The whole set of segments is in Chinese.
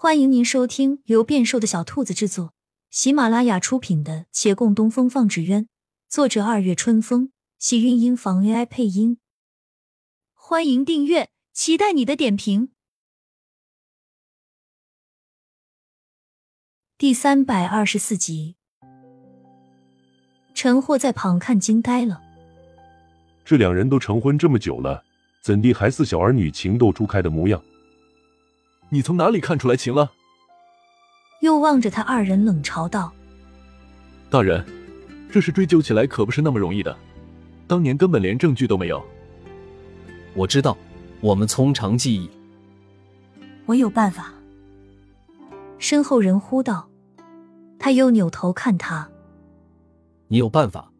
欢迎您收听由变瘦的小兔子制作、喜马拉雅出品的《且共东风放纸鸢》，作者二月春风，喜韵音房 AI 配音。欢迎订阅，期待你的点评。第三百二十四集，陈霍在旁看惊呆了。这两人都成婚这么久了，怎地还似小儿女情窦初开的模样？你从哪里看出来情了？又望着他二人冷嘲道：“大人，这事追究起来可不是那么容易的，当年根本连证据都没有。”我知道，我们从长计议。我有办法。身后人呼道，他又扭头看他：“你有办法？”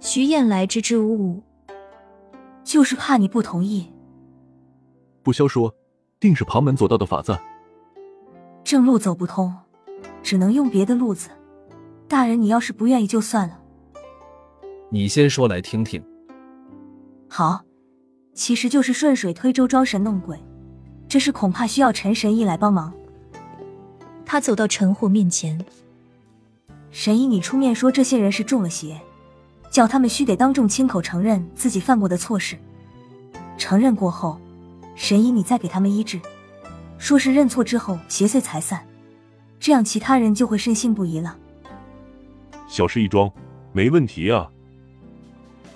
徐燕来支支吾吾：“就是怕你不同意。”不消说。定是旁门左道的法子，正路走不通，只能用别的路子。大人，你要是不愿意就算了。你先说来听听。好，其实就是顺水推舟装神弄鬼，这事恐怕需要陈神医来帮忙。他走到陈火面前，神医，你出面说这些人是中了邪，叫他们须得当众亲口承认自己犯过的错事，承认过后。神医，你再给他们医治，说是认错之后邪祟才散，这样其他人就会深信不疑了。小事一桩，没问题啊。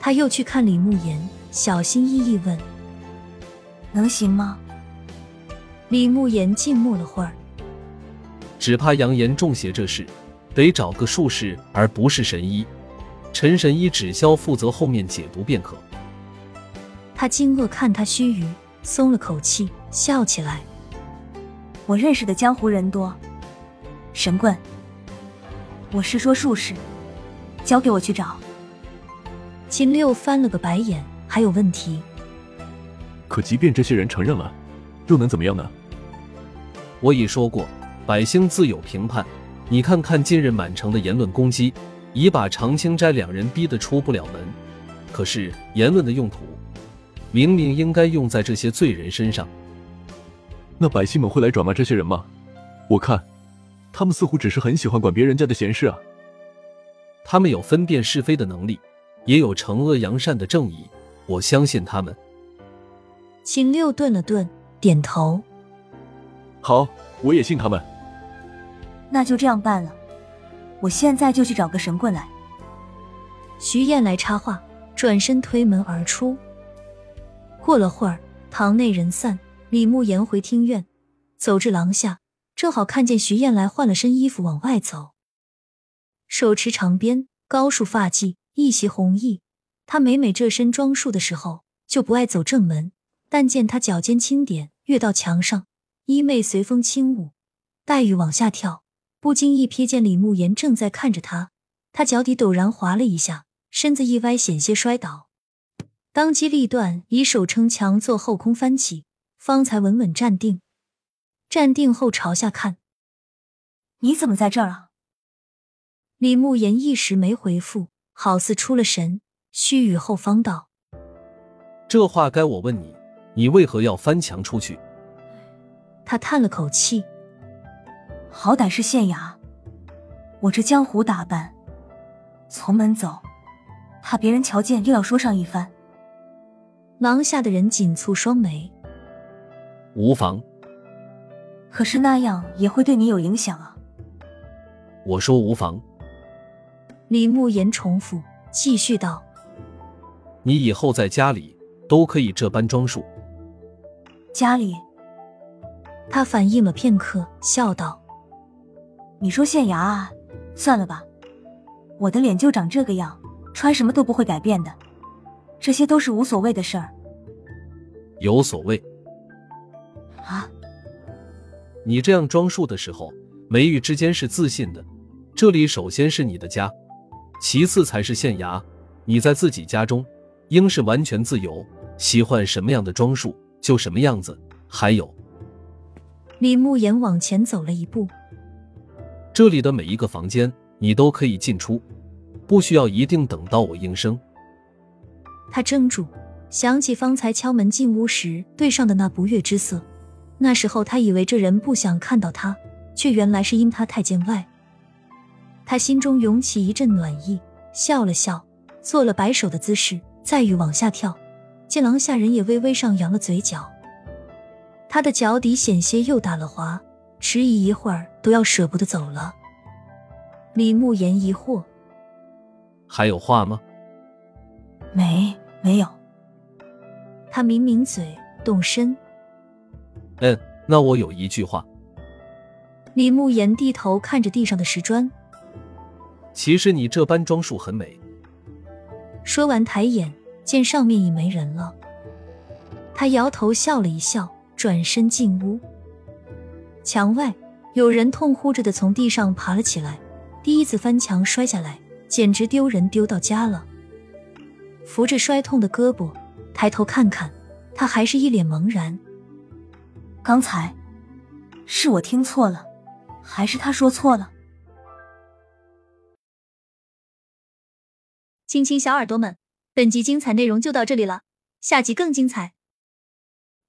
他又去看李慕言，小心翼翼问：“能行吗？”李慕言静默了会儿，只怕扬言中邪这事，得找个术士，而不是神医。陈神医只消负责后面解毒便可。他惊愕看他须臾。松了口气，笑起来。我认识的江湖人多，神棍，我是说术士，交给我去找。秦六翻了个白眼，还有问题？可即便这些人承认了，又能怎么样呢？我已说过，百姓自有评判。你看看近日满城的言论攻击，已把常青斋两人逼得出不了门。可是言论的用途。明明应该用在这些罪人身上，那百姓们会来转骂这些人吗？我看，他们似乎只是很喜欢管别人家的闲事啊。他们有分辨是非的能力，也有惩恶扬善的正义，我相信他们。秦六顿了顿，点头。好，我也信他们。那就这样办了，我现在就去找个神棍来。徐燕来插话，转身推门而出。过了会儿，堂内人散，李慕言回厅院，走至廊下，正好看见徐燕来换了身衣服往外走，手持长鞭，高束发髻，一袭红衣。他每每这身装束的时候，就不爱走正门。但见他脚尖轻点，跃到墙上，衣袂随风轻舞，黛玉往下跳，不经意瞥见李慕言正在看着他，他脚底陡然滑了一下，身子一歪，险些摔倒。当机立断，以手撑墙做后空翻起，方才稳稳站定。站定后朝下看：“你怎么在这儿啊？”李慕言一时没回复，好似出了神，须臾后方道：“这话该我问你，你为何要翻墙出去？”他叹了口气：“好歹是县衙，我这江湖打扮，从门走，怕别人瞧见又要说上一番。”廊下的人紧蹙双眉，无妨。可是那样也会对你有影响啊。我说无妨。李慕言重复，继续道：“你以后在家里都可以这般装束。”家里，他反应了片刻，笑道：“你说县衙啊？算了吧，我的脸就长这个样，穿什么都不会改变的。”这些都是无所谓的事儿，有所谓啊！你这样装束的时候，眉宇之间是自信的。这里首先是你的家，其次才是县衙。你在自己家中，应是完全自由，喜欢什么样的装束就什么样子。还有，李慕言往前走了一步，这里的每一个房间你都可以进出，不需要一定等到我应声。他怔住，想起方才敲门进屋时对上的那不悦之色，那时候他以为这人不想看到他，却原来是因他太见外。他心中涌起一阵暖意，笑了笑，做了摆手的姿势，再欲往下跳。见廊下人也微微上扬了嘴角，他的脚底险些又打了滑，迟疑一会儿都要舍不得走了。李慕言疑惑：“还有话吗？”“没，没有。”他抿抿嘴，动身。“嗯，那我有一句话。”李慕言低头看着地上的石砖。“其实你这般装束很美。”说完抬眼。见上面已没人了，他摇头笑了一笑，转身进屋。墙外有人痛呼着的从地上爬了起来，第一次翻墙摔下来，简直丢人丢到家了。扶着摔痛的胳膊，抬头看看，他还是一脸茫然。刚才是我听错了，还是他说错了？亲亲小耳朵们。本集精彩内容就到这里了，下集更精彩，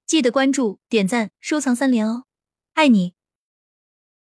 记得关注、点赞、收藏三连哦，爱你！